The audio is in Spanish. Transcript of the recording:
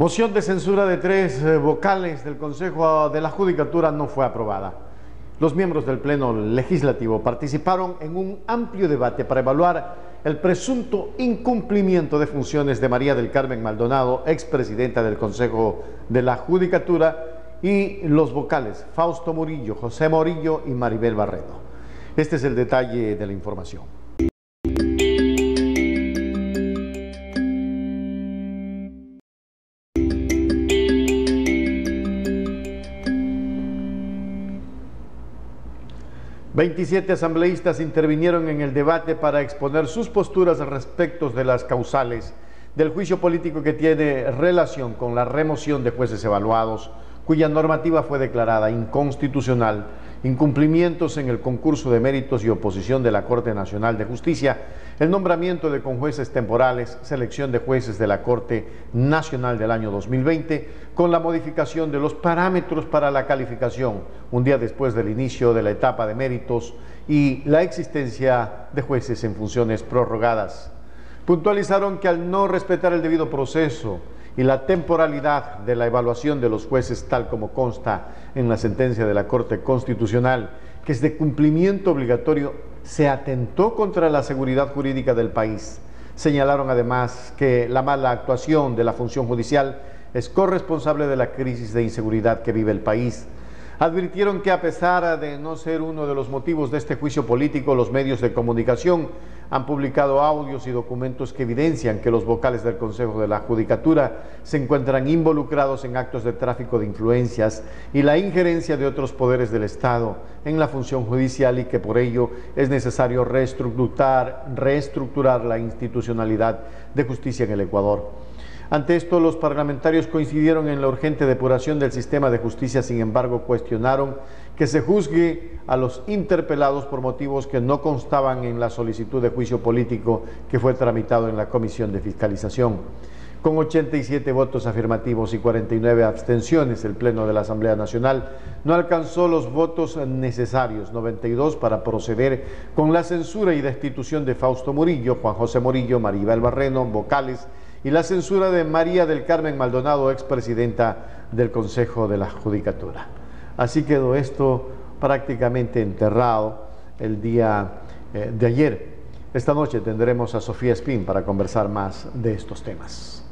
Moción de censura de tres eh, vocales del Consejo de la Judicatura no fue aprobada. Los miembros del Pleno Legislativo participaron en un amplio debate para evaluar el presunto incumplimiento de funciones de María del Carmen Maldonado, expresidenta del Consejo de la Judicatura, y los vocales Fausto Murillo, José Morillo y Maribel Barredo. Este es el detalle de la información. 27 asambleístas intervinieron en el debate para exponer sus posturas respecto de las causales del juicio político que tiene relación con la remoción de jueces evaluados, cuya normativa fue declarada inconstitucional incumplimientos en el concurso de méritos y oposición de la Corte Nacional de Justicia, el nombramiento de conjueces temporales, selección de jueces de la Corte Nacional del año 2020, con la modificación de los parámetros para la calificación un día después del inicio de la etapa de méritos y la existencia de jueces en funciones prorrogadas. Puntualizaron que al no respetar el debido proceso, y la temporalidad de la evaluación de los jueces, tal como consta en la sentencia de la Corte Constitucional, que es de cumplimiento obligatorio, se atentó contra la seguridad jurídica del país. Señalaron además que la mala actuación de la función judicial es corresponsable de la crisis de inseguridad que vive el país advirtieron que a pesar de no ser uno de los motivos de este juicio político, los medios de comunicación han publicado audios y documentos que evidencian que los vocales del Consejo de la Judicatura se encuentran involucrados en actos de tráfico de influencias y la injerencia de otros poderes del Estado en la función judicial y que por ello es necesario reestructurar, reestructurar la institucionalidad de justicia en el Ecuador. Ante esto, los parlamentarios coincidieron en la urgente depuración del sistema de justicia, sin embargo, cuestionaron que se juzgue a los interpelados por motivos que no constaban en la solicitud de juicio político que fue tramitado en la Comisión de Fiscalización. Con 87 votos afirmativos y 49 abstenciones, el Pleno de la Asamblea Nacional no alcanzó los votos necesarios, 92 para proceder con la censura y destitución de Fausto Murillo, Juan José Murillo, Maribel Barreno, vocales y la censura de María del Carmen Maldonado, expresidenta del Consejo de la Judicatura. Así quedó esto prácticamente enterrado el día eh, de ayer. Esta noche tendremos a Sofía Spin para conversar más de estos temas.